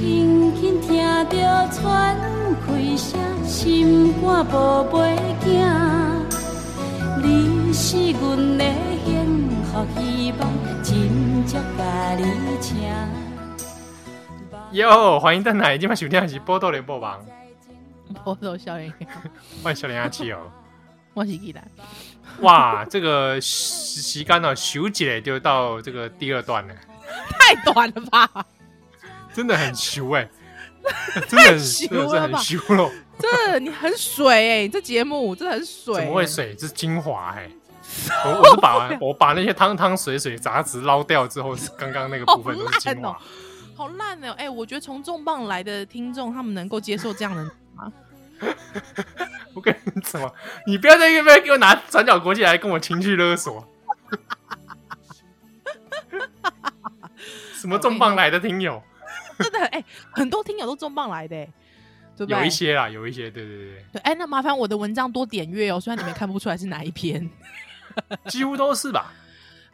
轻轻听着喘气声，心肝宝贝走。你是阮的幸福希望，真足甲你请。哟，欢迎邓来，今晚收听的是《波多连播网》。波多少年，欢迎小林阿七哦。我是依兰。哇，这个时间呢，休姐就到这个第二段了。太短了吧？真的很羞哎、欸，真的很羞了吧？这你很水哎、欸，这节目真的很水、欸。怎么会水？这是精华哎、欸！我我是把我把那些汤汤水水杂质捞掉之后，刚刚那个部分都是精华。好烂哦！哎、欸，我觉得从重磅来的听众，他们能够接受这样的吗？我跟你说，你不要在那边给我拿转角国际来跟我情绪勒索。什么重磅来的听友？真的哎、欸，很多听友都重磅来的、欸，对不对？有一些啦，有一些，对对对对。哎、欸，那麻烦我的文章多点阅哦，虽然你们看不出来是哪一篇，几乎都是吧？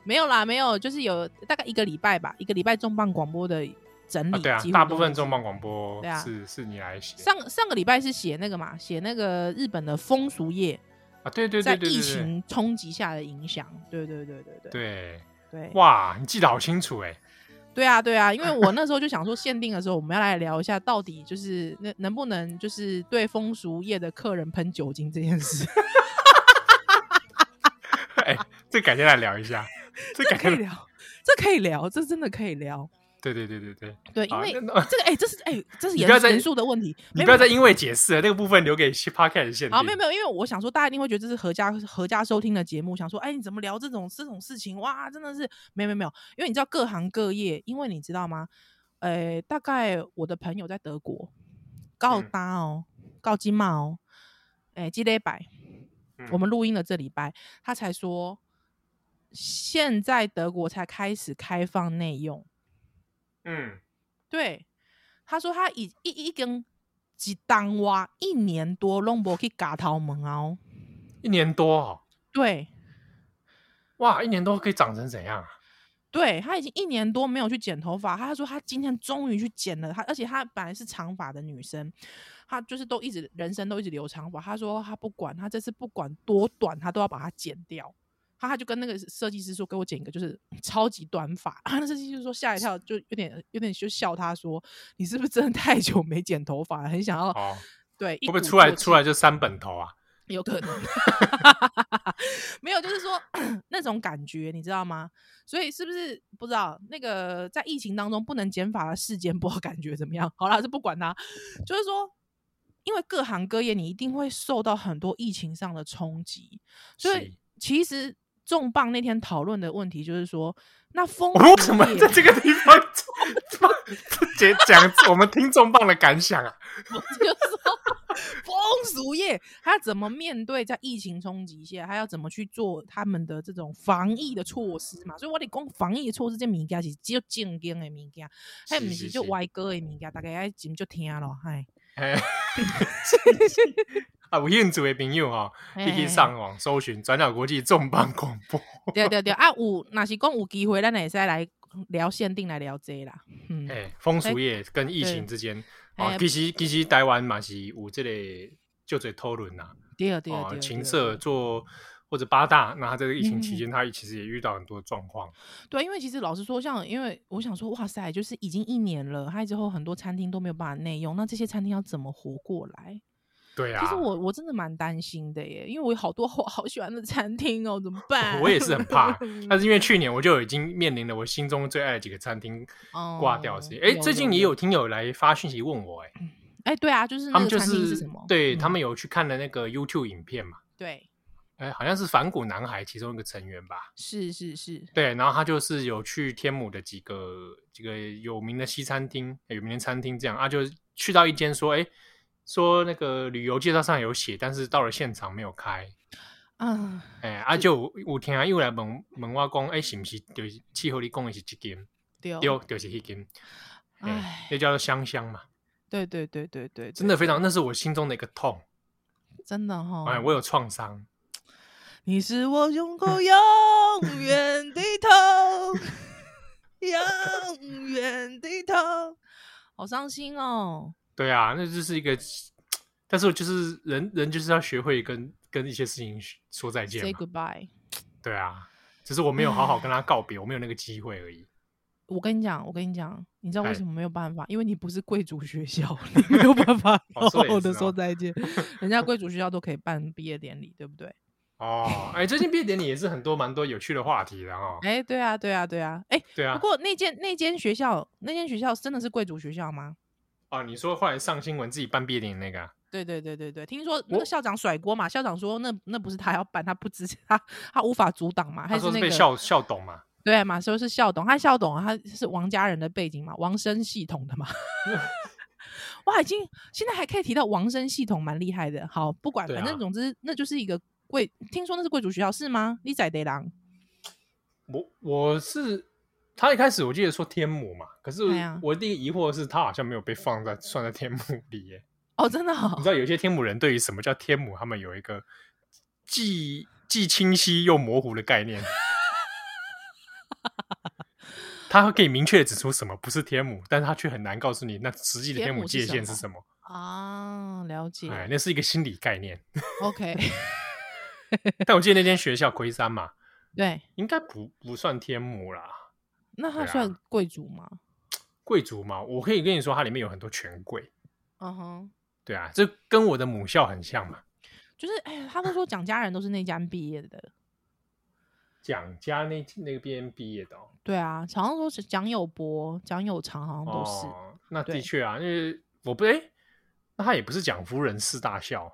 没有啦，没有，就是有大概一个礼拜吧，一个礼拜重磅广播的整理。啊对啊，大部分重磅广播是、啊、是，是你来写。上上个礼拜是写那个嘛，写那个日本的风俗业啊，对对对，对，对，对，对，在疫情冲击下的影响，对对对对对对对。哇，你记得好清楚哎、欸。对啊，对啊，因为我 那时候就想说，限定的时候我们要来聊一下，到底就是那能不能就是对风俗业的客人喷酒精这件事。哎、欸，这改天来聊一下，这改天聊，这可以聊，这真的可以聊。对对对对对对，因为这个哎、欸，这是哎、欸，这是严严肃的问题，你不要再因为解释了那个部分留给 Podcast 限定。啊，没有没有，因为我想说，大家一定会觉得这是合家合家收听的节目，想说，哎、欸，你怎么聊这种这种事情？哇，真的是没有没有没有，因为你知道各行各业，因为你知道吗？呃、欸，大概我的朋友在德国，告搭哦，告金嘛哦，哎、欸，积累百，我们录音的这礼拜，他才说，现在德国才开始开放内用。嗯，对，他说他已一一根几当哇，一年多拢无去嘎头毛哦，一年多哦，对，哇，一年多可以长成怎样啊？对，他已经一年多没有去剪头发，他说他今天终于去剪了，他而且他本来是长发的女生，他就是都一直人生都一直留长发，他说他不管，他这次不管多短，他都要把它剪掉。他他就跟那个设计师说，给我剪一个就是超级短发。啊，那设计师就说吓一跳，就有点有点就笑他说：“你是不是真的太久没剪头发了，很想要？”哦、对，会不会出来出来就三本头啊？有可能，没有，就是说 那种感觉，你知道吗？所以是不是不知道那个在疫情当中不能剪发的事件，不知道感觉怎么样？好了，就不管他，就是说，因为各行各业你一定会受到很多疫情上的冲击，所以其实。重磅那天讨论的问题就是说，那风为什么在这个地方 讲讲我们听重磅的感想啊？我就说风俗业他怎么面对在疫情冲击下，他要怎么去做他们的这种防疫的措施嘛？所以我得讲防疫的措施这物件是只有正经的物件，还不是就歪歌的物件，大家爱听就听咯，嗨。啊，有兴趣的朋友哈，你可以上网搜寻转角国际重磅广播。对对对，啊，有，若是讲有机会，咱也是来聊限定来聊这啦。嗯，哎，风俗业跟疫情之间，哦，其实其实台湾嘛是有这个就在讨论呐。对对对啊，情色做或者八大，那他在这个疫情期间，他其实也遇到很多状况。对，因为其实老实说，像因为我想说，哇塞，就是已经一年了，还之后很多餐厅都没有办法内用，那这些餐厅要怎么活过来？对啊，其实我我真的蛮担心的耶，因为我有好多 我好喜欢的餐厅哦，怎么办？我也是很怕，但是因为去年我就已经面临了我心中最爱的几个餐厅挂掉的事情。哎、哦，最近也有听友来发讯息问我，哎，哎，对啊，就是那个餐厅是什么？对、嗯、他们有去看了那个 YouTube 影片嘛？对，哎，好像是反骨男孩其中一个成员吧？是是是，对，然后他就是有去天母的几个几个有名的西餐厅、有名的餐厅这样啊，就去到一间说，哎。说那个旅游介绍上有写，但是到了现场没有开。嗯，哎、欸，啊就有天啊又来问问我讲，哎、欸，是不是就是气候里讲的是这间？对，就是那间。哎、欸，那叫做香香嘛。对对对对对，真的非常，那是我心中的一个痛。真的哈、哦，哎、欸，我有创伤。你是我胸口 永远的痛，永远的痛。好伤心哦。对啊，那就是一个，但是我就是人人就是要学会跟跟一些事情说再见。Say goodbye。对啊，只是我没有好好跟他告别，我没有那个机会而已。我跟你讲，我跟你讲，你知道为什么没有办法？因为你不是贵族学校，你没有办法好好的说再见。人家贵族学校都可以办毕业典礼，对不对？哦，哎，最近毕业典礼也是很多蛮多有趣的话题的哈。哎，对啊，对啊，对啊，哎，对啊。不过那间那间学校，那间学校真的是贵族学校吗？哦，你说后来上新闻自己办毕业典礼那个？对对对对对，听说那个校长甩锅嘛，校长说那那不是他要办，他不支持他，他无法阻挡嘛，他说是被校校董嘛。对嘛，说是校董，他校董，他是王家人的背景嘛，王生系统的嘛。哇，已经现在还可以提到王生系统，蛮厉害的。好，不管，反正总之那就是一个贵，听说那是贵族学校是吗？你在地郎？我我是他一开始我记得说天母嘛，可是我第一个疑惑是他好像没有被放在算在天母里耶。哦，真的哦？你知道有些天母人对于什么叫天母，他们有一个既既清晰又模糊的概念。他可以明确的指出什么不是天母，但是他却很难告诉你那实际的天母界限是什么啊？了解，哎，那是一个心理概念。OK，但我记得那间学校魁山嘛，对，应该不不算天母啦。那他算贵族吗？贵族嘛，我可以跟你说，它里面有很多权贵。嗯哼，对啊，这跟我的母校很像嘛。就是，哎，他们说蒋家人都是那家毕业的。蒋家那那个边毕业的，哦，对啊，常常说是蒋友柏、蒋友长，好像都是。哦、那的确啊，因为我不哎，那他也不是蒋夫人四大校，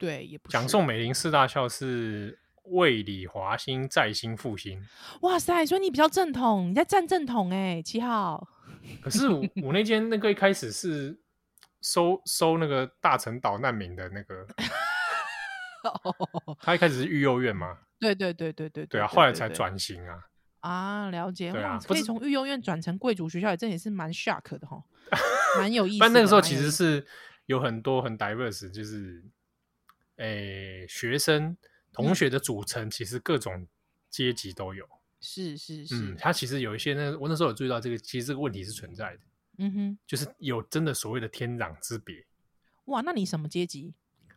对，也不是。蒋宋美龄四大校是卫理华兴再兴复兴。哇塞，所以你比较正统，你在站正统哎，七号。可是我我那间那个一开始是收收那个大陈岛难民的那个，他一开始是育幼院嘛。对对对对对对啊！后来才转型啊！啊，了解。对啊，可以从育幼院转成贵族学校，这也是蛮 shock 的哈，蛮有意思。但那个时候其实是有很多很 diverse，就是诶，学生同学的组成，其实各种阶级都有。是是是，嗯，他其实有一些那我那时候有注意到这个，其实这个问题是存在的。嗯哼，就是有真的所谓的天壤之别。哇，那你什么阶级？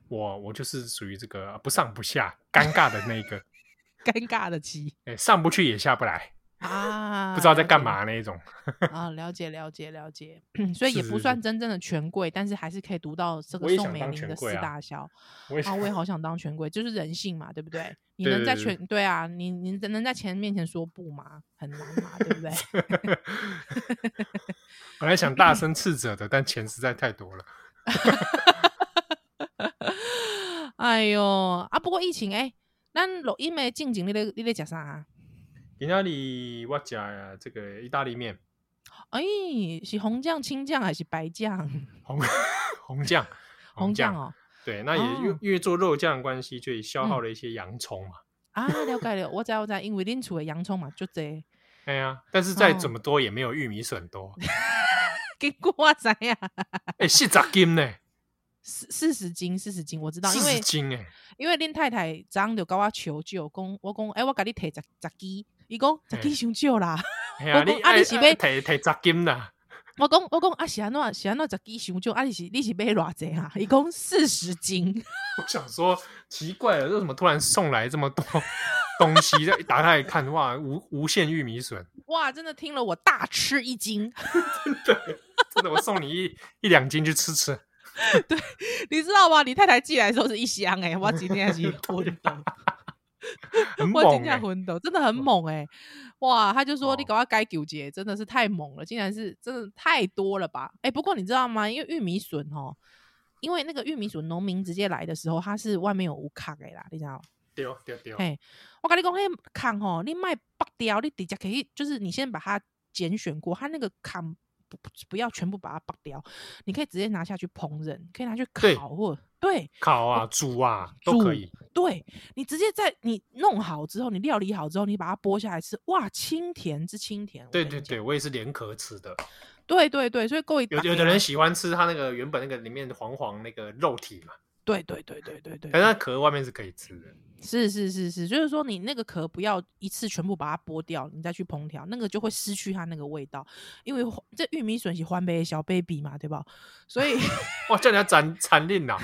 我我就是属于这个不上不下，尴尬的那个。尴尬的鸡，哎，上不去也下不来啊，不知道在干嘛那一种 啊，了解了解了解，所以也不算真正的权贵，但是还是可以读到这个宋美龄的四大校。我也，我也好想当权贵，就是人性嘛，对不对？你能在权对啊，你你能在钱面前说不吗？很难嘛，对不对？本来想大声斥责的，但钱实在太多了。哎呦啊！不过疫情哎。咱录音的进前，你咧你咧食啥？今天里我食呀，这个意大利面。哎，是红酱、青酱还是白酱？红 红酱，红酱哦。对，那也因因为做肉酱关系，所以消耗了一些洋葱嘛。啊，了解了，我知我知，因为恁厝的洋葱嘛就这。哎呀，但是再怎么多也没有玉米笋多。结果我知呀，哎，四十斤呢。四四十斤，四十斤，我知道，因为因为恁太太张就跟我求救，讲我讲，哎、欸，我给你提十十斤，伊讲十斤伤少啦。我讲啊，你是要提提十斤啦？我讲我讲啊，是安怎是安怎十斤伤少？啊，你是你是要偌济啊？伊讲四十斤。我想说奇怪了，为什么突然送来这么多 东西？一打开一看，哇，无无限玉米笋，哇，真的听了我大吃一惊。真的真的，我送你一一两斤去吃吃。对，你知道吗？你太太寄来的时候是一箱哎、欸，我今天是 昏倒，我今天昏倒，真的很猛哎、欸！哇，他就说你搞到该纠结，真的是太猛了，竟然是真的太多了吧？哎、欸，不过你知道吗？因为玉米笋哦，因为那个玉米笋农民直接来的时候，它是外面有无壳的啦，你知道吗？对对对，嘿，我跟你讲，嘿，壳哦，你卖剥掉，你直接可以，就是你先把它拣选过，它那个壳。不要全部把它拔掉，你可以直接拿下去烹饪，可以拿去烤或对，烤啊、煮啊都可以。对，你直接在你弄好之后，你料理好之后，你把它剥下来吃，哇，清甜之清甜。对对对，我也是连壳吃的。对对对，所以各位有有的人喜欢吃它那个原本那个里面黄黄那个肉体嘛。对对对对对对，但是它壳外面是可以吃的。是是是是，就是说你那个壳不要一次全部把它剥掉，你再去烹调，那个就会失去它那个味道。因为这玉米笋是欢杯小 baby 嘛，对吧？所以哇，叫人家斩残令呐！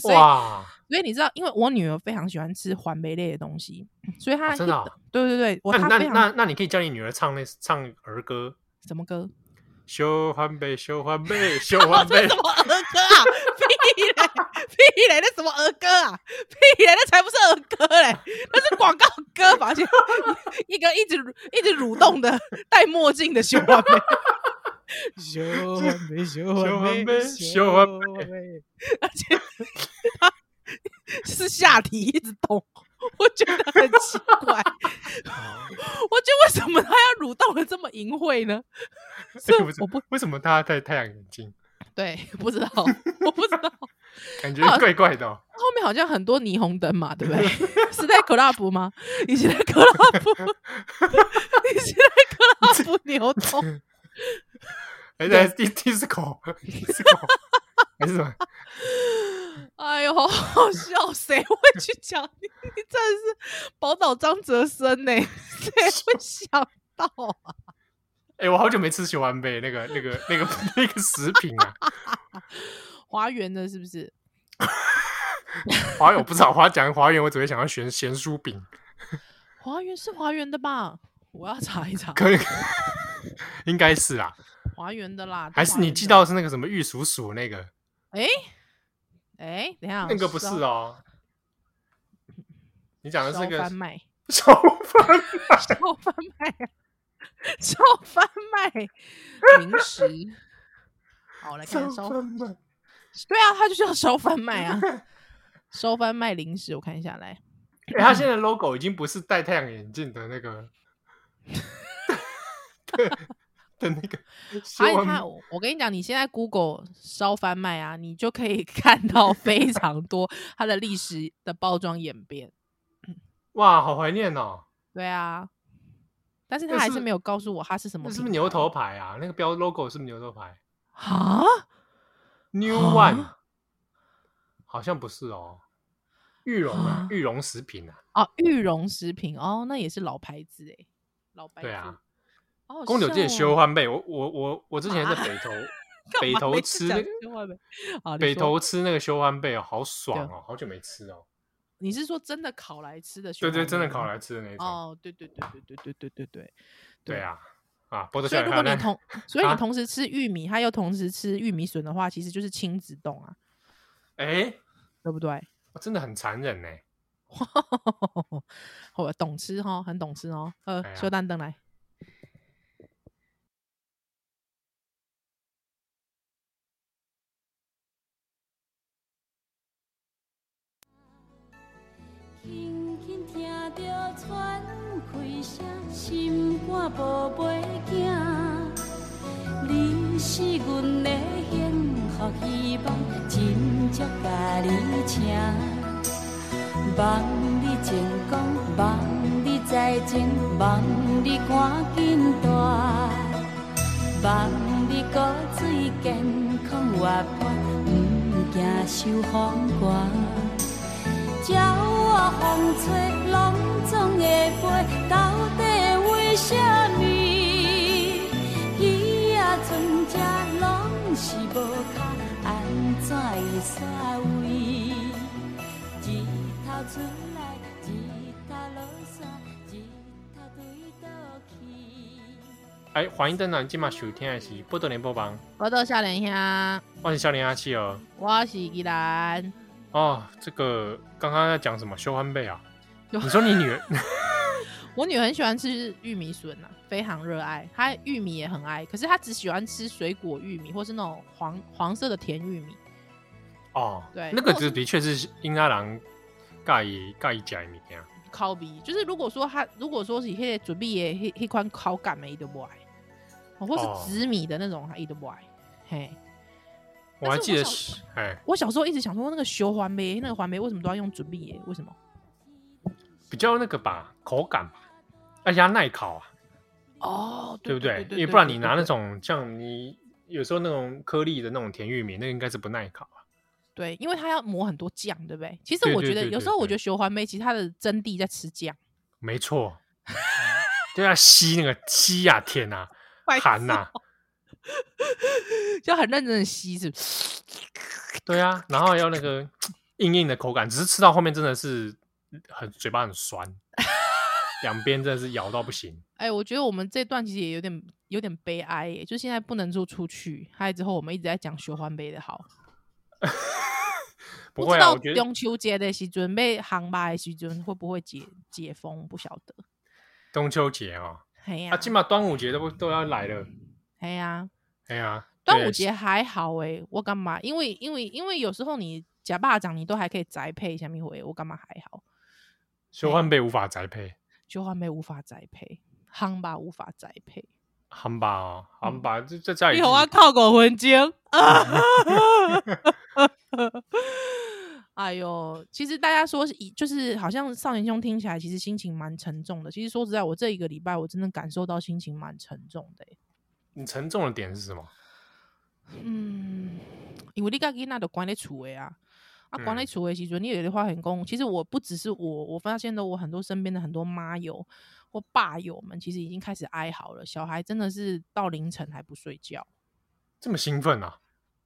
所以哇，所以你知道，因为我女儿非常喜欢吃环杯类的东西，所以她、哦、真的、哦，对对对，我那那那那你可以叫你女儿唱那唱儿歌，什么歌？小环杯，小环杯，小环杯，什么儿歌啊？屁嘞，屁嘞，那什么儿歌啊？屁嘞，那才不是儿歌嘞，那是广告歌吧？就 一个一直一直蠕动的戴墨镜的小环杯，小环杯，小环杯，小环杯，而且 他 是下体一直动。我觉得很奇怪，我觉得为什么他要蠕动的这么淫秽呢？所以我不为什么他戴太阳眼镜？对，不知道，我不知道，感觉怪怪的、哦。后面好像很多霓虹灯嘛，对不对？是在 club 吗？你是在 club？你是在 club 牛动？还是 disco？disco 还是什么？哎呦，好好笑！谁会去讲你？你真的是宝岛张哲生呢？谁会想到啊？哎、欸，我好久没吃小丸贝那个、那个、那个、那个食品啊！华园的是不是？华园我不知道，华讲华园，我只会想到咸咸酥饼。华园是华园的吧？我要查一查。可以，应该是啊。华园的啦，还是你记到是那个什么玉鼠鼠那个？哎。哎，等一下，那个不是哦。你讲的是个烧番卖，烧番卖，烧番卖，烧番卖零食。好，来看烧番卖。对啊，它就叫烧番卖啊。烧番卖零食，我看一下来。哎，它现在 logo 已经不是戴太阳眼镜的那个。对。的那个，所以他，我跟你讲，你现在 Google 烧翻卖啊，你就可以 看到非常多它的历史的包装演变。哇，好怀念哦！对啊，但是他还是没有告诉我它是什么，是不是牛头牌啊？那个标 logo 是不是牛头牌？啊，New One，好像不是哦，玉龙啊，玉龙食品啊，哦，玉龙食品哦，那也是老牌子哎，老牌子。对啊。公牛界修欢贝，我我我我之前在北投，北投吃那个，北投吃那个修欢贝哦，好爽哦，好久没吃哦。你是说真的烤来吃的？对对，真的烤来吃的那种。哦，对对对对对对对对对对啊啊！所以如果你同，所以你同时吃玉米，他又同时吃玉米笋的话，其实就是亲子冻啊。哎，对不对？真的很残忍呢。我 懂吃哈，很懂吃哦。呃，修蛋灯来。听着喘气声，心肝宝贝囝，你是阮的幸福希望，真足甲你请。望你成功，望你财前，望你赶紧大，望你骨髓健康活泼，毋惊受风寒。鸟啊，风吹拢总会飞，到底为什么？鱼啊，船只拢是无脚，安怎会煞位？日头出来，日头落山，日头对倒去。哎，欢迎登来今晚收听的是《宝岛联播网》，宝岛少年兄，我是少年阿七哦，我是宜兰。哦，这个刚刚在讲什么？修安贝啊？你说你女儿？我女儿很喜欢吃玉米笋啊，非常热爱。她玉米也很爱，可是她只喜欢吃水果玉米，或是那种黄黄色的甜玉米。哦，对，那个就的确是英阿郎介意介意食米啊。烤米就是如果说他如果说是迄个准备的迄迄款口感的伊都不爱，或是紫米的那种他伊都不爱，嘿。我还记得是，哎，我小时候一直想说，那个修环梅，那个环梅为什么都要用准备耶？为什么？比较那个吧，口感吧，而且它耐烤啊。哦，对不对？因为不然你拿那种像你有时候那种颗粒的那种甜玉米，那个应该是不耐烤啊。对，因为它要磨很多酱，对不对？其实我觉得有时候我觉得烧番麦其实它的真谛在吃酱。没错，就要吸那个吸呀，天呐，寒呐，就很认真的吸，是不是？对啊，然后要那个硬硬的口感，只是吃到后面真的是很嘴巴很酸，两边真的是咬到不行。哎，我觉得我们这段其实也有点有点悲哀耶，就现在不能做出去，还有之后我们一直在讲烧番麦的好。不知道中秋节的时准备航班的时准会不会解解封？不晓得。中秋节哦，哎呀，啊，起码端午节都不都要来了。哎呀，嘿呀，端午节还好哎、欸，我干嘛？因为因为因为有时候你假巴掌，你都还可以宅配下面回，我干嘛还好？烧番麦无法宅配，烧番麦无法宅配，夯吧无法宅配，夯吧哦，航班这这在。你好啊，靠五分钟啊！哎呦，其实大家说是，就是好像少年兄听起来其实心情蛮沉重的。其实说实在，我这一个礼拜我真的感受到心情蛮沉重的。你沉重的点是什么？嗯，因为你家囡仔都关在厝诶啊，啊，关在厝诶时阵，你有的话很公。其实我不只是我，我发现的我很多身边的很多妈友或爸友们，其实已经开始哀嚎了。小孩真的是到凌晨还不睡觉，这么兴奋啊！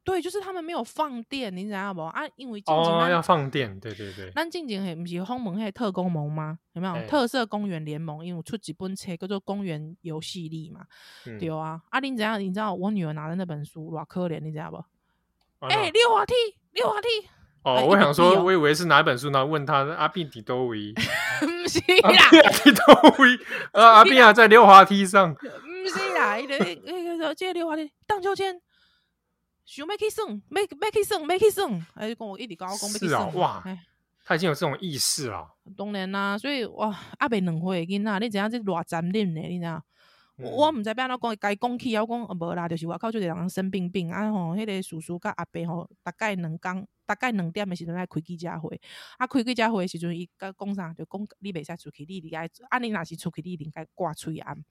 对，就是他们没有放电，你知道不？啊，因为哦要放电，对对对。咱进前不是鸿蒙那特工盟吗？有没有、欸、特色公园联盟？因为出几本册叫做《公园游戏力》嘛，嗯、对啊。啊，你怎样？你知道我女儿拿的那本书多可怜，你知道不？哎、啊欸，溜滑梯，溜滑梯。哦，欸、我想说，哦、我以为是哪一本书呢？问他阿斌底多维，不是啦，阿斌多维，呃，阿斌啊，在溜滑梯上，不是啦，那个那个这个溜滑梯荡秋千。想要去耍，要要去耍，要去耍，还是跟我一直跟我讲要去耍。哇，他已经有这种意识了。当然啦，所以哇，阿伯两岁囡仔，你知影这偌残忍呢？你知影？我唔知要安怎讲，该讲起，我讲无啦，就是外口就一个人生病病啊吼，迄个叔叔甲阿伯吼，大概两工，大概两点的时阵来开记者会，啊，开记者会的时阵，伊甲讲啥？就讲你袂使出去，你离开，啊，你若是出去，你应该挂喙罨，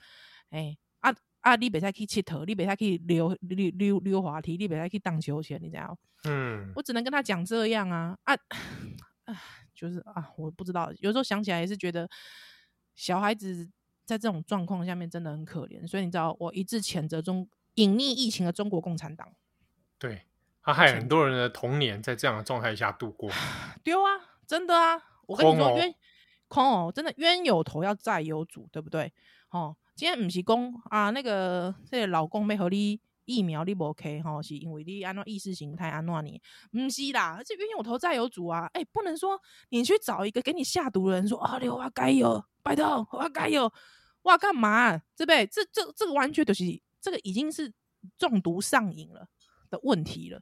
诶。啊！你袂使去佚佗，你袂使去溜溜溜溜滑梯，你袂使去荡秋千，你知道？嗯，我只能跟他讲这样啊啊 啊！就是啊，我不知道，有时候想起来也是觉得小孩子在这种状况下面真的很可怜，所以你知道，我一致谴责中隐匿疫情的中国共产党。对，他害很多人的童年在这样的状态下度过。丢啊！真的啊！我跟你说，冤空哦，真的冤有头要债有主，对不对？哦。今天不是讲啊，那个这个老公要和你疫苗你不 OK 哈，是因为你按照意识形态安怎你？不是啦，这冤有头债有主啊！哎、欸，不能说你去找一个给你下毒的人说啊，刘华该有，拜托我该有，哇干嘛？对不对？这这这个完全就是这个已经是中毒上瘾了的问题了。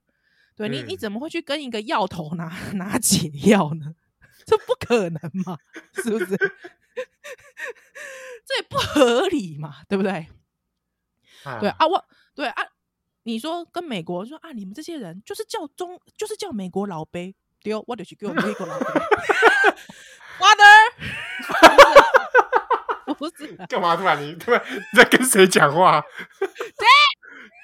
对、嗯、你，你怎么会去跟一个药头拿 拿解药呢？这不可能嘛，是不是？这也不合理嘛，对不对？啊对啊，我对啊，你说跟美国说啊，你们这些人就是叫中，就是叫美国老杯，对哦，我就是叫美国老杯。Water，不是干嘛突然你突然你在跟谁讲话？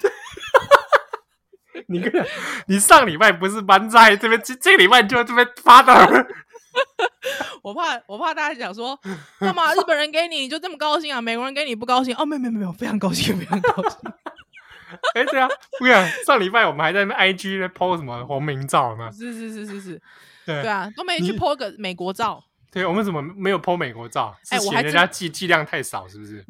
对，你跟你上礼拜不是班在这边，这这个礼拜就在这边发的。我怕，我怕大家讲说，干嘛日本人给你就这么高兴啊？美国人给你不高兴？哦，没有没有没有，非常高兴，非常高兴。哎、欸，对啊，不然上礼拜我们还在那 IG 在 po 什么黄明照呢？是是是是是，对对啊，都没去 po 个美国照。对，我们怎么没有 po 美国照？哎，我还人家剂剂量太少，是不是？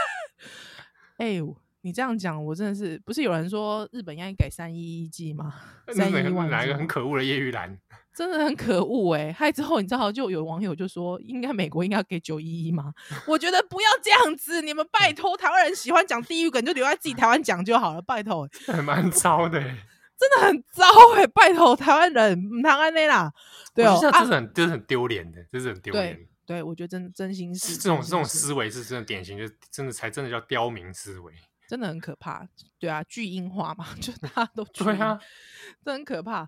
哎呦。你这样讲，我真的是不是有人说日本应该改三一一剂吗？三一万哪一个很可恶的叶玉兰？真的很可恶哎、欸！害之后你知道，就有网友就说，应该美国应该要给九一一吗？我觉得不要这样子，你们拜托台湾人喜欢讲地狱梗，就留在自己台湾讲就好了，拜托。还蛮糟的、欸，真的很糟哎、欸！拜托台湾人，台湾内啦，对哦，这是很，这、啊、是很丢脸的，这是很丢脸。对，对我觉得真真心是这种这种思维是真的典型，就真的才真的叫刁民思维。真的很可怕，对啊，巨婴化嘛，就大家都对啊，真很可怕。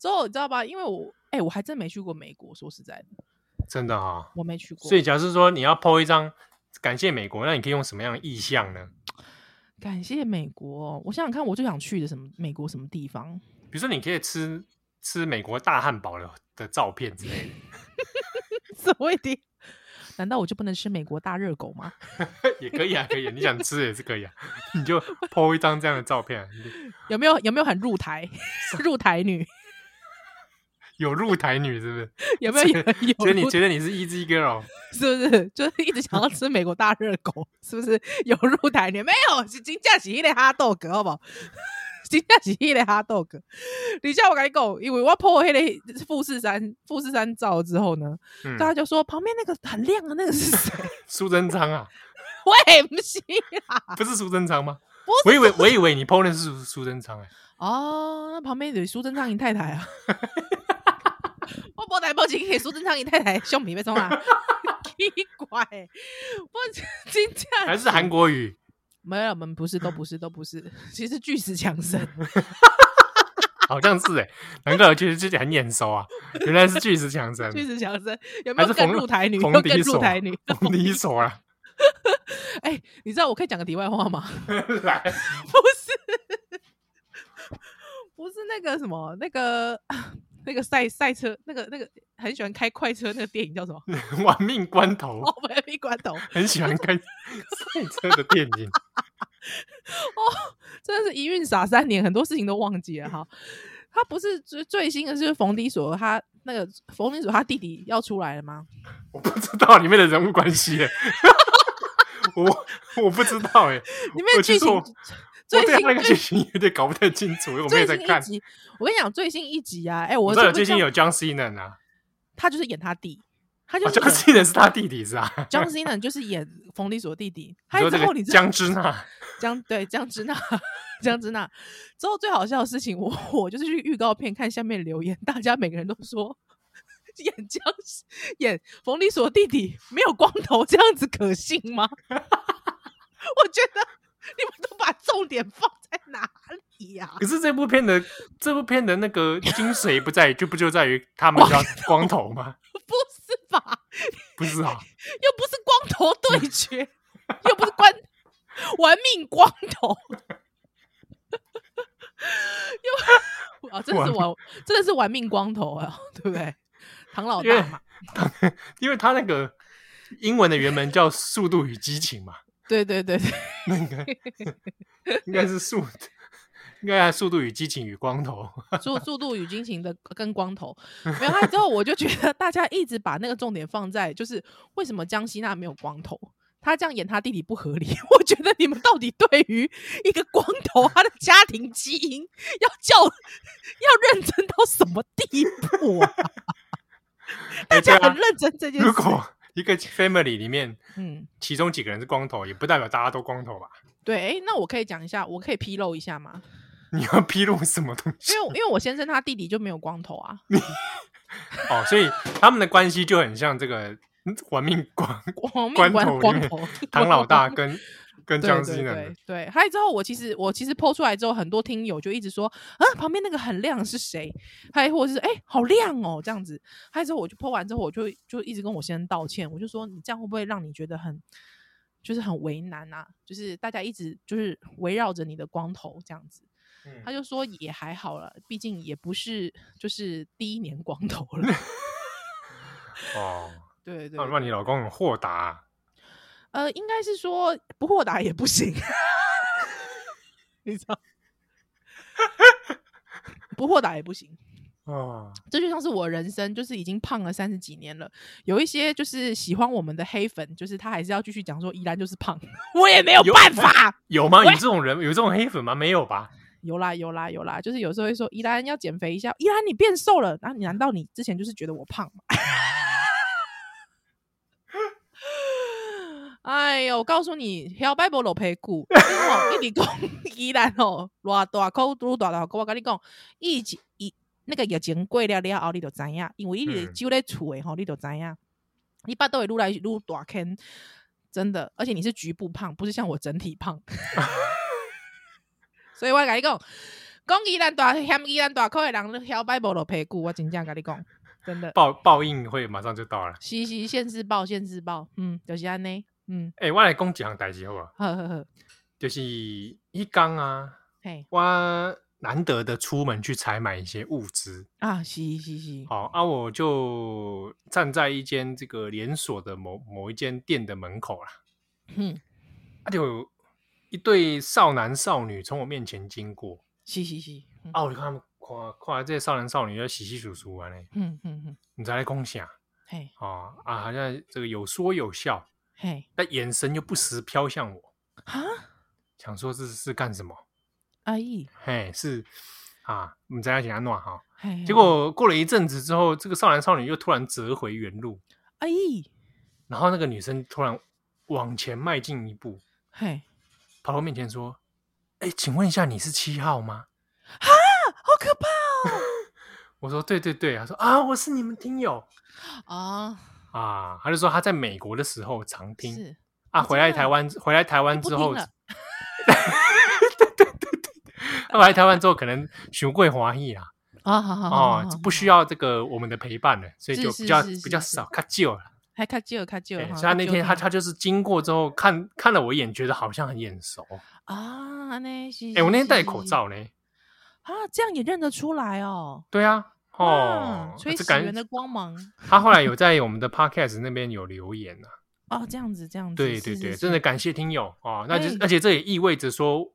之后你知道吧？因为我哎、欸，我还真没去过美国，说实在的，真的啊，我没去过。所以，假设说你要 po 一张感谢美国，那你可以用什么样的意象呢？感谢美国，我想想看，我最想去的什么美国什么地方？比如说，你可以吃吃美国大汉堡的的照片之类的。什么一点？难道我就不能吃美国大热狗吗？也可以啊，可以啊，你想吃也是可以啊，你就 po 一张这样的照片，啊。有没有有没有很入台？入台女？有入台女是不是？有没有？有觉得你觉得你是 easy girl 是不是？就是一直想要吃美国大热狗，是不是？有入台女没有？是真正是一个哈豆哥，好不好？真正是一个哈豆哥。等一下我跟你讲，因为我 po 那个富士山富士山照之后呢，嗯、大家就说旁边那个很亮的那个是谁？苏贞昌啊？喂，不是啊？不是苏贞昌吗？我以为我以为你 po 的是苏贞昌哎。哦，那旁边有苏贞昌你太太啊。我无代无志给苏贞昌姨太太胸皮被冲啊，奇怪，我真正还是韩国语，没有，我们不是，都不是，都不是，其实巨石强森，好像是哎，难怪我觉得自己很眼熟啊，原来是巨石强森，巨石强森。有没有跟入台女？有跟入台女，冯迪索啊，哎，你知道我可以讲个题外话吗？来，不是，不是那个什么那个。那个赛赛车，那个那个很喜欢开快车，那个电影叫什么？玩命关头。哦，玩命关头，很喜欢开 赛车的电影。哦，真的是一孕傻三年，很多事情都忘记了哈。他不是最最新的，是冯迪索，他那个冯迪索他弟弟要出来了吗？我不知道里面的人物关系，我我不知道哎，里面剧情。最新那个剧情有点搞不太清楚，我没有在看。我跟你讲，最新一集啊，哎、欸，我最近有 John Cena 啊，他就是演他弟，他就是 John Cena 是他弟弟是吧？John Cena 就是演冯迪索弟弟，他之后你江之娜，江对江之娜，江之娜之后最好笑的事情，我我就是去预告片看下面留言，大家每个人都说演江演冯迪索弟弟没有光头这样子可信吗？我觉得。你们都把重点放在哪里呀、啊？可是这部片的这部片的那个精髓不在于，就不就在于他们要光头吗？不是吧？不是啊，又不是光头对决，又不是关玩命光头，又啊，真的是玩，真的是玩命光头啊，对不对？唐老大嘛，因为他那个英文的原文叫《速度与激情》嘛。对对对对，那应该应该是速，应该速度与激情与光头，速速度与激情的跟光头。没有他之后，我就觉得大家一直把那个重点放在，就是为什么江西娜没有光头，他这样演他弟弟不合理。我觉得你们到底对于一个光头他的家庭基因要叫要认真到什么地步啊？大家很认真这件事。一个 family 里面，嗯，其中几个人是光头，也不代表大家都光头吧？对，哎，那我可以讲一下，我可以披露一下吗？你要披露什么东西？因为因为我先生他弟弟就没有光头啊。哦，所以他们的关系就很像这个玩命光 光头光头唐老大跟。跟僵尸呢？对对，还有之后，我其实我其实 po 出来之后，很多听友就一直说，啊，旁边那个很亮是谁？还或者是哎、欸，好亮哦，这样子。还有之后，我就 po 完之后，我就就一直跟我先生道歉，我就说，你这样会不会让你觉得很就是很为难啊？就是大家一直就是围绕着你的光头这样子。嗯、他就说也还好了，毕竟也不是就是第一年光头了。哦，对对，对，那你老公很豁达、啊。呃，应该是说不豁达也不行，你知道，不豁达也不行哦。这就像是我人生，就是已经胖了三十几年了。有一些就是喜欢我们的黑粉，就是他还是要继续讲说，依兰就是胖，我也没有办法。有，有吗？有这种人？有这种黑粉吗？没有吧？有啦，有啦，有啦。就是有时候会说，依兰要减肥一下，依兰你变瘦了，然后你难道你之前就是觉得我胖吗？哎呦，我告诉你，小白无落屁股，一直讲依然哦，偌大口拄大大口，我跟你讲，疫情疫那个疫情过了了后，你就知影，因为伊直就咧厝诶吼，你就知影，你巴肚会愈来愈大坑，真的，而且你是局部胖，不是像我整体胖，所以我跟你讲，讲宜兰大嫌宜兰大口诶人，小白无落屁股，我真正跟你讲，真的。报报应会马上就到了，嘻嘻，现世报现世报，嗯，就是安尼。嗯，诶、欸，我来讲几项代志好不好？好好好，就是一刚啊，嘿，我难得的出门去采买一些物资啊，是是是，好啊，我就站在一间这个连锁的某某一间店的门口啦，嗯，啊，就一对少男少女从我面前经过，是是是，嗯、啊，我就看他们看看这些少男少女在洗洗簌簌啊，呢，嗯嗯嗯，你在共享，嘿，啊啊，好像这个有说有笑，嘿，但眼神又不时飘向我，啊，想说这是干什么？阿姨，嘿，是啊，我们在一起安暖哈。结果过了一阵子之后，这个少男少女又突然折回原路。阿姨，然后那个女生突然往前迈进一步，嘿，跑到我面前说：“哎，请问一下，你是七号吗？”啊，好可怕哦！我说：“对对对。”他说：“啊，我是你们听友啊啊。”他就说他在美国的时候常听，是啊，回来台湾，回来台湾之后。他来台湾之后，可能学会华裔啊，啊，好好哦，不需要这个我们的陪伴了，所以就比较比较少，卡旧了，还卡旧，较旧。所以他那天他他就是经过之后，看看了我一眼，觉得好像很眼熟啊。那是哎，我那天戴口罩呢，啊，这样也认得出来哦。对啊，哦，所以喜源的光芒。他后来有在我们的 podcast 那边有留言呢。哦，这样子，这样子，对对对，真的感谢听友哦。那就而且这也意味着说。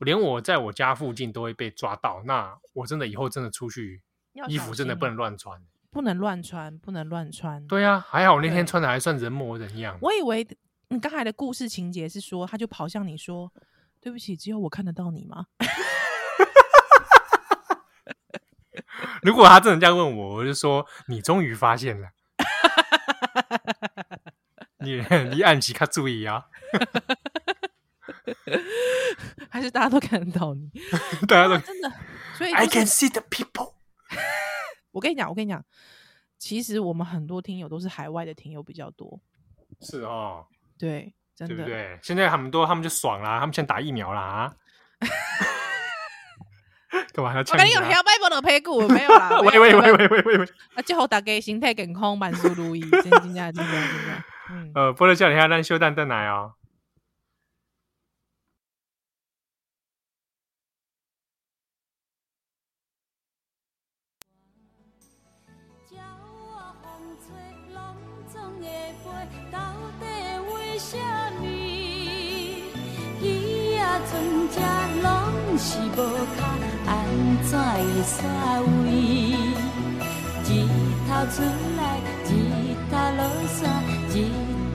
连我在我家附近都会被抓到，那我真的以后真的出去，衣服真的不能乱穿，不能乱穿，不能乱穿。对呀、啊，还好我那天穿的还算人模人样。我以为你刚才的故事情节是说，他就跑向你说：“对不起，只有我看得到你吗？” 如果他真的这样问我，我就说：“你终于发现了，你你按起卡注意啊。”还是大家都看得到你，大家都真的，所以、就是、I can see the people。我跟你讲，我跟你讲，其实我们很多听友都是海外的听友比较多。是哦，对，真的，对不对？现在很多他们就爽啦，他们先打疫苗啦啊！干嘛要抢？我跟你讲，不要拜拜的屁股没有啦！喂喂喂喂喂喂喂！啊，最后大家身体健康，万事如意，真真真真真真。嗯，呃，不能叫你下单修蛋蛋来哦。是无卡安怎会煞位？日头出来，日头落山，日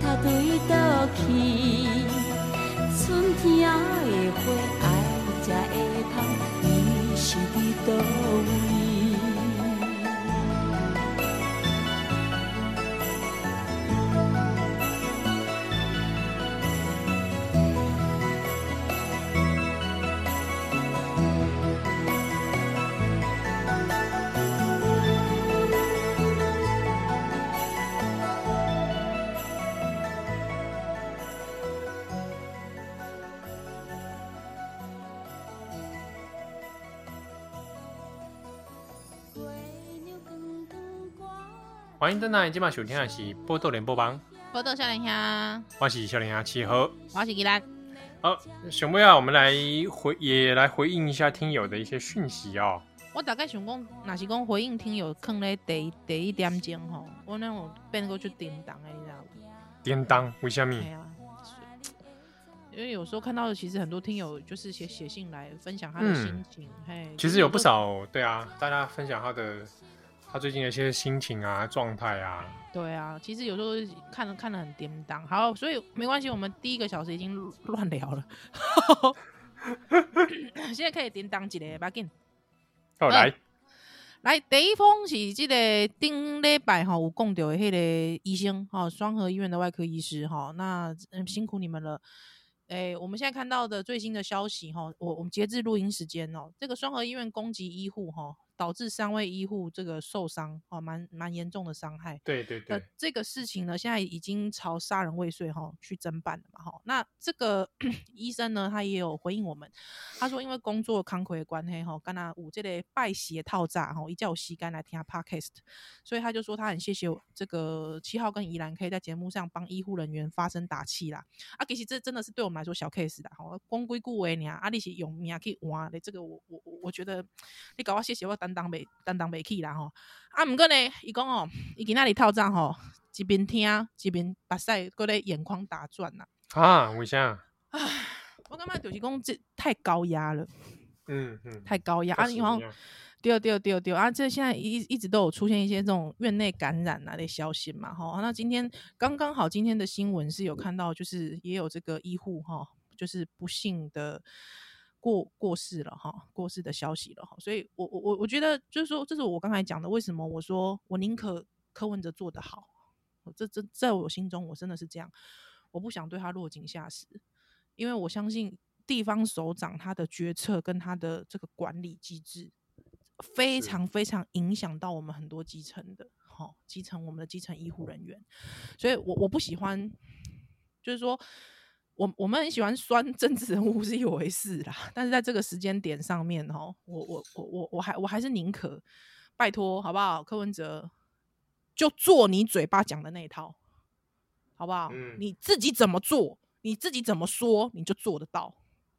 头对倒去。春天的花欢迎登来，今晚收听的是《波多连播帮》，波多少年兄，我是少年兄七号，我是吉兰。好，想不要我们来回也来回应一下听友的一些讯息哦。我大概想讲，若是讲回应听友，坑咧第第一点钟吼，我那种变过去点档哎，你知道吗？叮当？为什么？因为有时候看到，其实很多听友就是写写信来分享他的心情，嗯、嘿，其实有不少对啊，大家分享他的。他最近的一些心情啊、状态啊，对啊，其实有时候看了看的很颠当。好，所以没关系，我们第一个小时已经乱聊了，现在可以颠当几个，把紧。好来，来第一封是这个顶礼拜哈，有讲到的迄个医生哈，双河医院的外科医师哈，那嗯辛苦你们了。哎，我们现在看到的最新的消息哈，我我们截至录音时间哦，这个双河医院攻击医护哈。导致三位医护这个受伤哦，蛮蛮严重的伤害。对对对，这个事情呢，现在已经朝杀人未遂哈、哦、去侦办了嘛哈。那这个 医生呢，他也有回应我们，他说因为工作康亏的关系哈，跟他五这类拜邪套炸哈，一叫我吸干来听他 podcast，所以他就说他很谢谢这个七号跟宜兰可以在节目上帮医护人员发声打气啦。啊，其实这真的是对我们来说小 case 的哈，光归顾为你啊，啊，你是用命去换的，这个我我我觉得你搞我谢谢我担当没担当没起啦吼，啊，毋过呢，伊讲哦，伊今仔日透早吼，一边听一边把赛搁咧眼眶打转啦。啊，为啥？唉，我感觉就是讲这太高压了。嗯嗯，太高压啊！你讲对对对对啊！这现在一一直都有出现一些这种院内感染啊的消息嘛，吼。那今天刚刚好，今天的新闻是有看到，就是也有这个医护哈，就是不幸的。过过世了哈，过世的消息了哈，所以我我我我觉得就是说，这是我刚才讲的，为什么我说我宁可柯文哲做得好，这这在我心中我真的是这样，我不想对他落井下石，因为我相信地方首长他的决策跟他的这个管理机制，非常非常影响到我们很多基层的，好基层我们的基层医护人员，所以我我不喜欢，就是说。我我们很喜欢酸政治人物是一回事啦，但是在这个时间点上面哦，我我我我我还我还是宁可拜托好不好？柯文哲就做你嘴巴讲的那一套，好不好？嗯，你自己怎么做，你自己怎么说，你就做得到，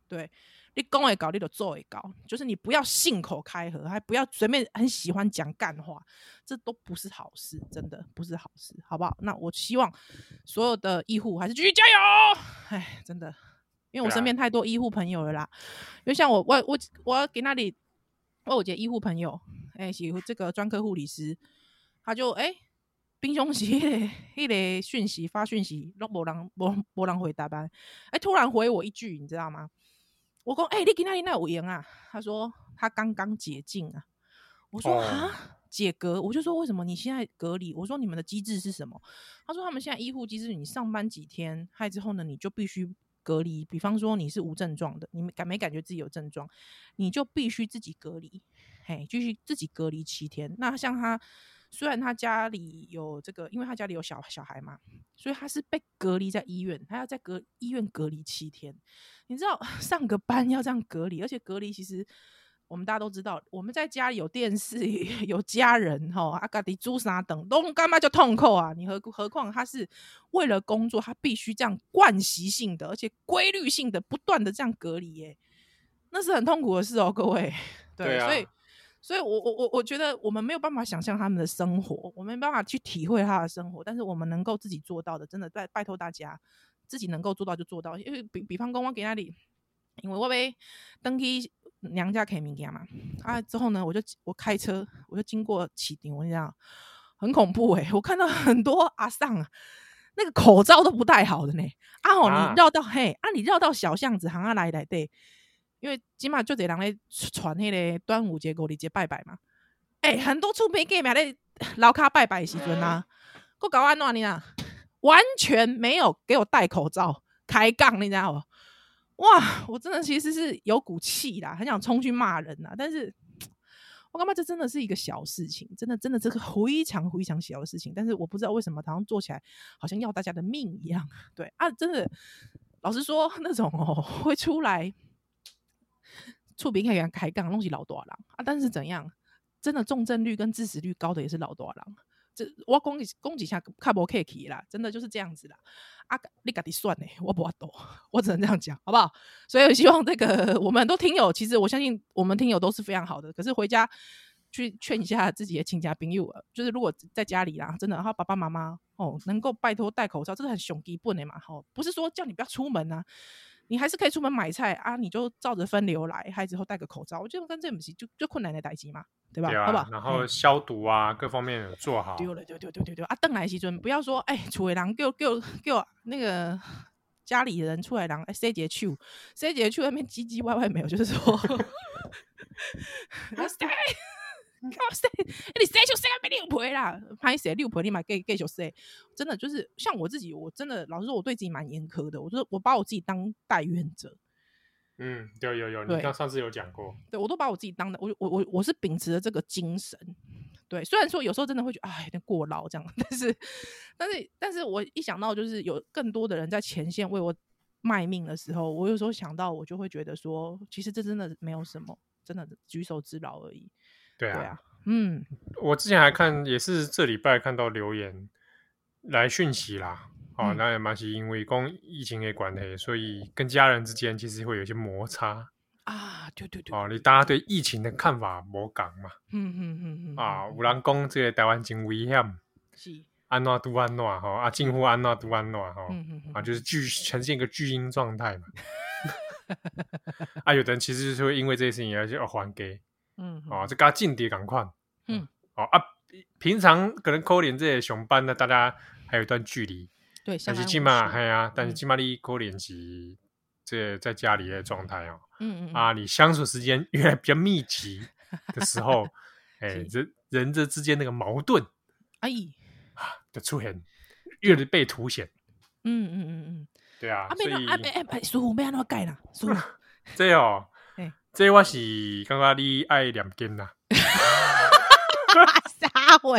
对。你讲会搞，你就做会搞，就是你不要信口开河，还不要随便很喜欢讲干话，这都不是好事，真的不是好事，好不好？那我希望所有的医护还是继续加油，哎，真的，因为我身边太多医护朋友了啦，因为像我，我我我给那里，我有个医护朋友，哎，是这个专科护理师，他就哎，平常时一个讯息发讯息，都没人没没人回答吧，哎，突然回我一句，你知道吗？我说：“哎、欸，你今天那有赢啊？”他说：“他刚刚解禁啊。”我说：“啊、哦，解隔？”我就说：“为什么你现在隔离？”我说：“你们的机制是什么？”他说：“他们现在医护机制，你上班几天，害之后呢，你就必须隔离。比方说你是无症状的，你感没感觉自己有症状，你就必须自己隔离，嘿，继续自己隔离七天。那像他。”虽然他家里有这个，因为他家里有小小孩嘛，所以他是被隔离在医院，他要在隔医院隔离七天。你知道 上个班要这样隔离，而且隔离其实我们大家都知道，我们在家里有电视、有家人，哈，阿嘎迪朱砂等都干嘛就痛扣啊？你何何况他是为了工作，他必须这样惯习性的，而且规律性的不断的这样隔离，耶，那是很痛苦的事哦，各位。对，对啊，所以。所以我，我我我我觉得我们没有办法想象他们的生活，我们没办法去体会他的生活。但是我们能够自己做到的，真的拜拜托大家，自己能够做到就做到。因为比比方说，我给那里，因为我被登记娘家开物件嘛，啊之后呢，我就我开车，我就经过市场，我跟你讲，很恐怖诶、欸，我看到很多阿桑啊，那个口罩都不戴好的呢。啊吼，你绕到、啊、嘿，啊你绕到小巷子行啊来来对。因为起码就得人来传那个端午节、过年节拜拜嘛。哎、欸，很多出边给买咧老卡拜拜的时阵啊，我搞安怎呢？完全没有给我戴口罩开杠，你知道吗？哇，我真的其实是有股气啦，很想冲去骂人呐。但是我感觉这真的是一个小事情，真的真的这个非常非常小的事情。但是我不知道为什么好像做起来好像要大家的命一样。对啊，真的，老实说，那种哦会出来。厝边可以给他开杠，东西老多了啊！但是怎样，真的重症率跟致死率高的也是老多了。这我攻击攻击下卡不 K K 啦，真的就是这样子啦。啊，你赶紧算呢，我不懂，我只能这样讲，好不好？所以我希望这个我们很多听友，其实我相信我们听友都是非常好的。可是回家去劝一下自己的亲家朋友，就是如果在家里啦，真的，然后爸爸妈妈哦，能够拜托戴口罩，这是很熊基本的嘛。吼，不是说叫你不要出门啊。你还是可以出门买菜啊，你就照着分流来，还之后戴个口罩，我觉得跟这不是就就困难的代志嘛，对吧？对啊、好吧？然后消毒啊，嗯、各方面有做好。丢了，丢丢丢丢丢啊！邓来西尊不要说，哎，厝里人叫叫叫那个家里人出来人，哎，谁节手，谁节手那边唧唧歪歪没有，就是说。你塞，你塞就塞个没六婆啦，拍谁六婆你买给给就塞，真的就是像我自己，我真的老实说，我对自己蛮严苛的。我说我把我自己当代孕者，嗯，有有有，对你刚上次有讲过，对我都把我自己当的，我我我我是秉持着这个精神。对，虽然说有时候真的会觉得哎有点过劳这样，但是但是但是我一想到就是有更多的人在前线为我卖命的时候，我有时候想到我就会觉得说，其实这真的没有什么，真的举手之劳而已。对啊，对啊，嗯，我之前还看，也是这礼拜看到留言来讯息啦，哦，嗯、那也蛮是因为讲疫情的关系，所以跟家人之间其实会有一些摩擦。啊，对对对，哦，你大家对疫情的看法无同嘛？嗯嗯嗯嗯，啊，有人讲这个台湾真危险，是安怎都安怎吼，啊，近乎安怎都安怎吼，嗯嗯嗯啊，就是巨呈现一个巨婴状态嘛。啊，有的人其实就是会因为这些事情而去还给，嗯，哦，这个间谍赶快，嗯，哦啊，平常可能可怜这些熊班呢，大家还有一段距离，对，但是起码还呀，但是嗯起码你可怜是这在家里的状态哦。嗯嗯啊，你相处时间越来比较密集的时候，哎、欸，人人这之间那个矛盾，哎啊的出现，越来被凸显。嗯嗯嗯嗯，对啊，啊，所以啊，哎哎，师傅，没安怎改啦？师傅，这哦，欸、这我是刚刚你爱念经呐，撒会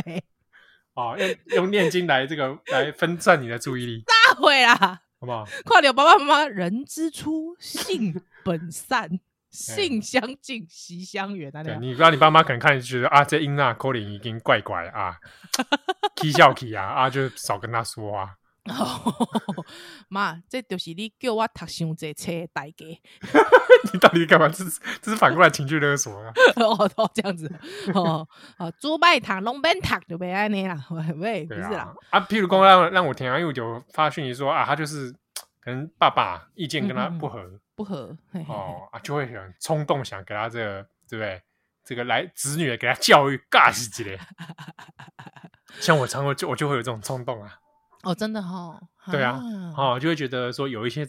哦，用用念经来这个来分散你的注意力，撒会啦。好不好？快点，爸爸妈妈，人之初，性本善，性相近，习相远。对，你不知道，你爸妈可能看就觉得啊，这英娜可能已经怪怪啊，起笑起啊，啊，就少跟他说话。妈，这就是你叫我读伤济册的代价。你到底干嘛？这是这是反过来情绪勒索啊！哦，哦，这样子哦哦，猪拜堂龙本堂就别安尼啦，喂，不是啦啊。譬如说让让我听啊，因为有发讯息说啊，他就是可能爸爸意见跟他不合，嗯嗯不合哦啊，就会很冲动想给他这个，对不对？这个来子女给他教育，尬死之类。像我常会就我就会有这种冲动啊。哦，真的哈、哦，对啊，哦，就会觉得说有一些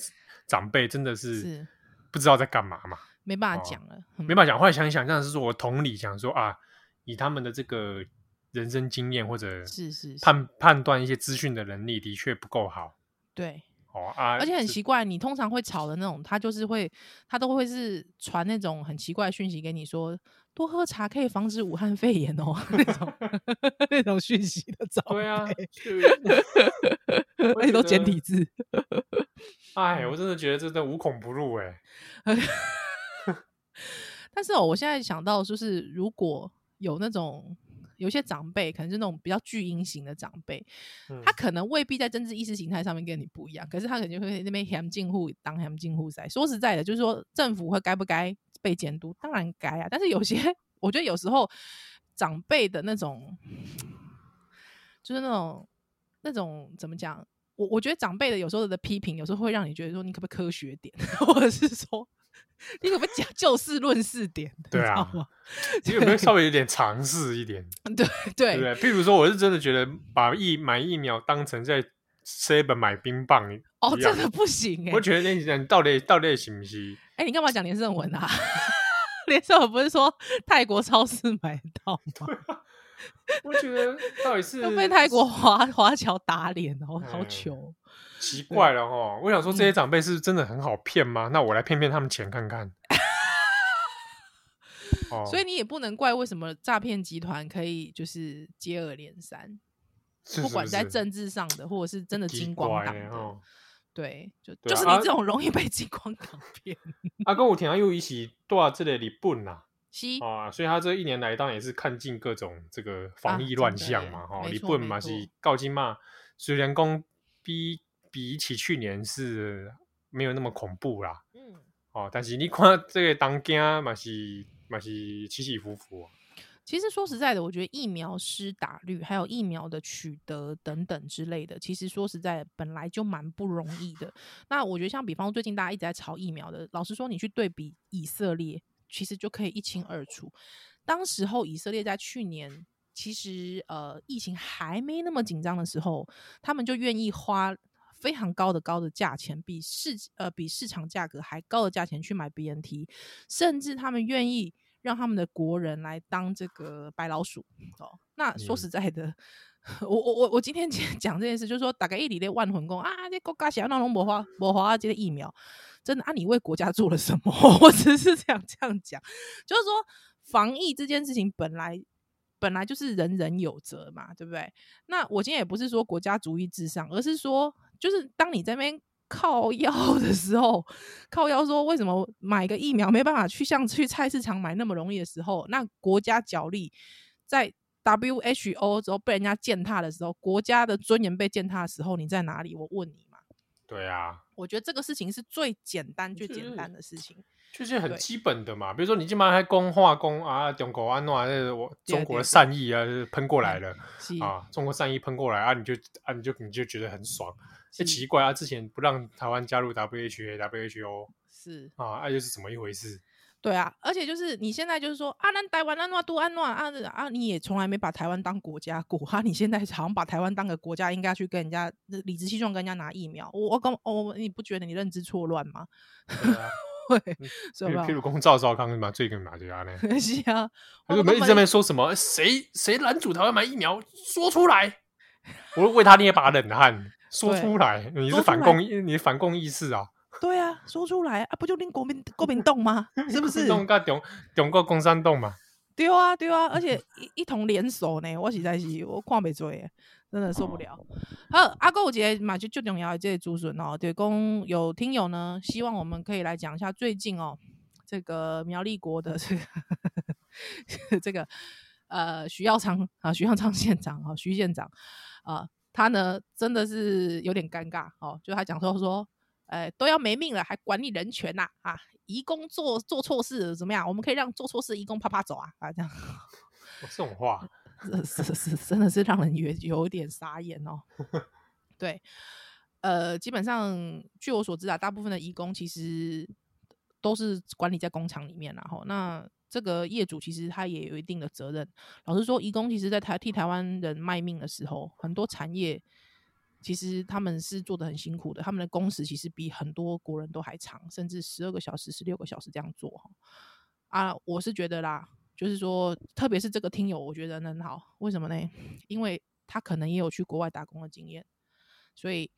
长辈真的是不知道在干嘛嘛，没办法讲了，哦、没办法讲。后来想一想，这样是说我同理想说啊，以他们的这个人生经验或者是是判判断一些资讯的能力的确不够好，对，哦啊，而且很奇怪，你通常会吵的那种，他就是会，他都会是传那种很奇怪的讯息给你说。多喝茶可以防止武汉肺炎哦，那种那种讯息的长辈。对啊，而且都简体字。哎，我真的觉得真的无孔不入哎。但是哦，我现在想到就是，如果有那种有些长辈，可能是那种比较巨婴型的长辈，嗯、他可能未必在政治意识形态上面跟你不一样，可是他肯定会那边嫌进户当嫌进户在。说实在的，就是说政府会该不该？被监督当然该啊，但是有些 我觉得有时候长辈的那种，就是那种那种怎么讲？我我觉得长辈的有时候的批评，有时候会让你觉得说，你可不可以科学点，或者是说你可不可以讲就事论事点？对啊，你有没有稍微有点尝试一点？对对对对，譬如说，我是真的觉得把疫买疫苗当成在 seven 买冰棒哦，真的不行哎、欸！我觉得那你到底到底行不行？哎、欸，你干嘛讲连胜文啊？连胜文不是说泰国超市买到吗？我觉得到底是被泰国华华侨打脸哦，好糗，奇怪了哦。我想说，这些长辈是真的很好骗吗？嗯、那我来骗骗他们钱看看。哦、所以你也不能怪为什么诈骗集团可以就是接二连三，是是是不管在政治上的，或者是真的金光党的。对，就就是你这种容易被金光党骗。阿公，我听他又一起多少这里日本呐，是啊，所以他这一年来当然也是看尽各种这个防疫乱象嘛，哈、啊，日本嘛是告金嘛，虽然讲比比起去年是没有那么恐怖啦，嗯，哦、啊，但是你看这个当家嘛是嘛是起起伏伏。其实说实在的，我觉得疫苗施打率还有疫苗的取得等等之类的，其实说实在本来就蛮不容易的。那我觉得像比方说最近大家一直在炒疫苗的，老实说你去对比以色列，其实就可以一清二楚。当时候以色列在去年其实呃疫情还没那么紧张的时候，他们就愿意花非常高的高的价钱，比市呃比市场价格还高的价钱去买 BNT，甚至他们愿意。让他们的国人来当这个白老鼠哦。那说实在的，嗯、我我我我今天 讲这件事，就是说大概一里的万魂功啊，这国家想要那种魔花魔花这个疫苗，真的啊，你为国家做了什么？我只是这样这样讲，就是说防疫这件事情本来本来就是人人有责嘛，对不对？那我今天也不是说国家主义至上，而是说，就是当你在那边靠腰 的时候，靠腰说为什么买个疫苗没办法去像去菜市场买那么容易的时候，那国家角力在。WHO 之后被人家践踏的时候，国家的尊严被践踏的时候，你在哪里？我问你嘛。对啊，我觉得这个事情是最简单、最简单的事情，就是很基本的嘛。比如说，你今晚还攻化工啊，中国安诺，那我中国的善意啊，喷过来了啊，中国善意喷过来啊，你就啊，你就你就觉得很爽。哎，奇怪啊，之前不让台湾加入 WHO、WHO 是啊，那又是怎么一回事？对啊，而且就是你现在就是说啊，那台湾安诺都安诺啊啊，你也从来没把台湾当国家过啊，你现在好像把台湾当个国家，应该去跟人家理直气壮跟人家拿疫苗。我我刚我你不觉得你认知错乱吗？对啊，对，譬如公赵少康嘛，最近嘛就这样呢。是啊，我们一直在那边说什么？谁谁拦阻台湾买疫苗？说出来，我为他捏把冷汗。说出来，你是反共，你反共意识啊？对啊，说出来啊，不就令国民国民动吗？是不是？中国中中国共产党嘛？对啊，对啊，而且一一同联手呢，我实在是我看不做，真的受不了。好，阿哥，我觉得嘛就最重要的这些竹笋哦，对公有听友呢，希望我们可以来讲一下最近哦，这个苗栗国的这个 这个呃徐耀昌啊，徐耀昌县长啊，徐县长啊，他呢真的是有点尴尬哦，就他讲说说。呃，都要没命了，还管理人权呐？啊，移工做做错事怎么样？我们可以让做错事的移工啪啪走啊！啊，这样，这种话，是是是，真的是让人有有点傻眼哦。对，呃，基本上据我所知啊，大部分的移工其实都是管理在工厂里面，然后那这个业主其实他也有一定的责任。老实说，移工其实在台替台湾人卖命的时候，很多产业。其实他们是做得很辛苦的，他们的工时其实比很多国人都还长，甚至十二个小时、十六个小时这样做哈。啊，我是觉得啦，就是说，特别是这个听友，我觉得很好。为什么呢？因为他可能也有去国外打工的经验，所以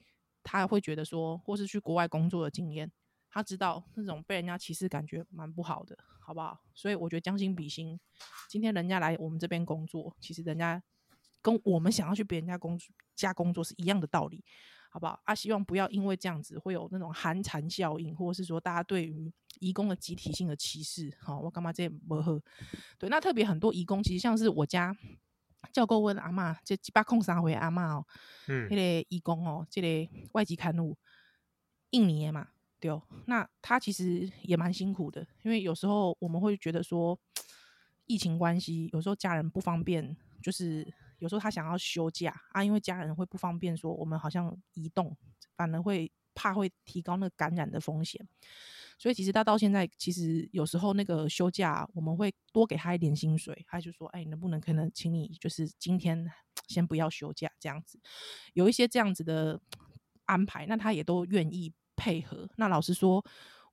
他会觉得说，或是去国外工作的经验，他知道那种被人家歧视感觉蛮不好的，好不好？所以我觉得将心比心，今天人家来我们这边工作，其实人家。跟我们想要去别人家工家工作是一样的道理，好不好？啊，希望不要因为这样子会有那种寒蝉效应，或者是说大家对于移工的集体性的歧视。好，我干嘛这么喝？对，那特别很多移工，其实像是我家教过问阿嬷，这几百空三回阿嬷哦，嗯，那个义工哦，这个外籍刊物，印尼的嘛，对哦，那他其实也蛮辛苦的，因为有时候我们会觉得说疫情关系，有时候家人不方便，就是。有时候他想要休假啊，因为家人会不方便，说我们好像移动，反而会怕会提高那个感染的风险，所以其实他到现在其实有时候那个休假，我们会多给他一点薪水，他就说：“哎，能不能可能请你就是今天先不要休假这样子？”有一些这样子的安排，那他也都愿意配合。那老实说，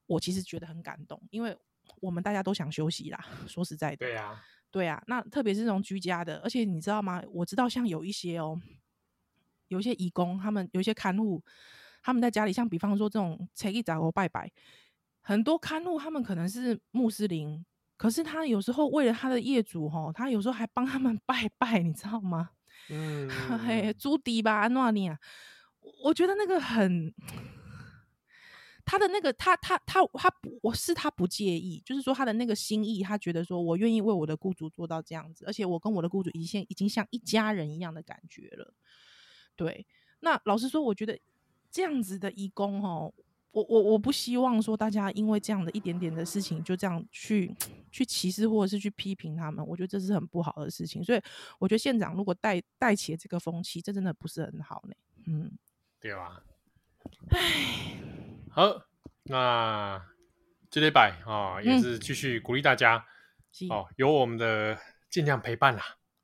我其实觉得很感动，因为我们大家都想休息啦。说实在的，对啊。对啊，那特别是这种居家的，而且你知道吗？我知道像有一些哦，有一些义工，他们有一些看护，他们在家里，像比方说这种初一十五拜拜，很多看护他们可能是穆斯林，可是他有时候为了他的业主哦，他有时候还帮他们 拜拜，你知道吗？嗯，嘿，朱迪吧，安诺尼啊，我觉得那个很。他的那个，他他他他不，我是他不介意，就是说他的那个心意，他觉得说我愿意为我的雇主做到这样子，而且我跟我的雇主已经已经像一家人一样的感觉了。对，那老实说，我觉得这样子的义工哦，我我我不希望说大家因为这样的一点点的事情就这样去去歧视或者是去批评他们，我觉得这是很不好的事情。所以我觉得县长如果带带起这个风气，这真的不是很好呢。嗯，对啊，唉。好，那这礼拜啊，也是继续鼓励大家哦，有我们的尽量陪伴啦。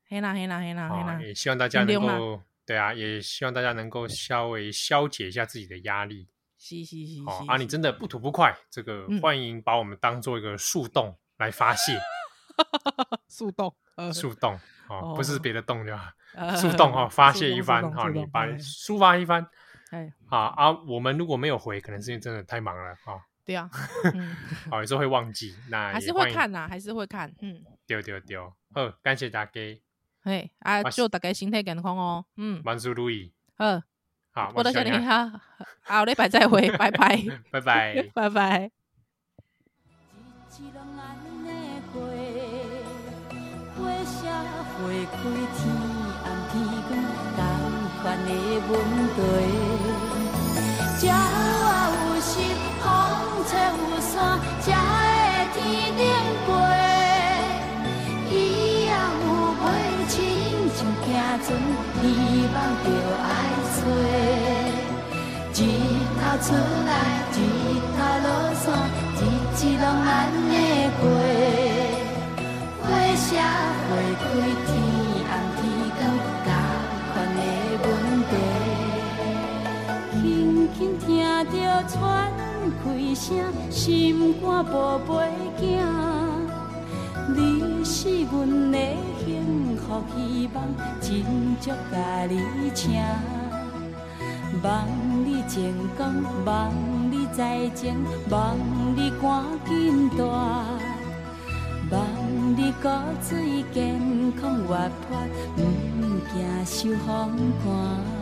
嘿啦嘿啦嘿啦嘿啦，也希望大家能够对啊，也希望大家能够稍微消解一下自己的压力。是是是，哦啊，你真的不吐不快，这个欢迎把我们当做一个树洞来发泄。树洞，树洞哦，不是别的洞，就树洞哈，发泄一番哈，你把抒发一番。哎，好啊！我们如果没有回，可能是因为真的太忙了啊。对啊，嗯，好，有时候会忘记，那还是会看呐，还是会看，嗯，丢丢丢，好，感谢大家，嘿，啊，祝大家身体健康哦，嗯，万事如意，好，好，我到这里哈，好，礼拜再会，拜拜，拜拜，拜拜。关的问题。鸟有食风吹有山，才会天顶飞。以后有买亲像行船，希望着爱找。日头出来，日头落山，日子拢安尼过。火车会开，开声，心肝宝贝囝，你是阮的幸福希望，真足甲你请。望你成功，望你再情，望你赶紧大，望你骨髓健康活泼，毋惊受风寒。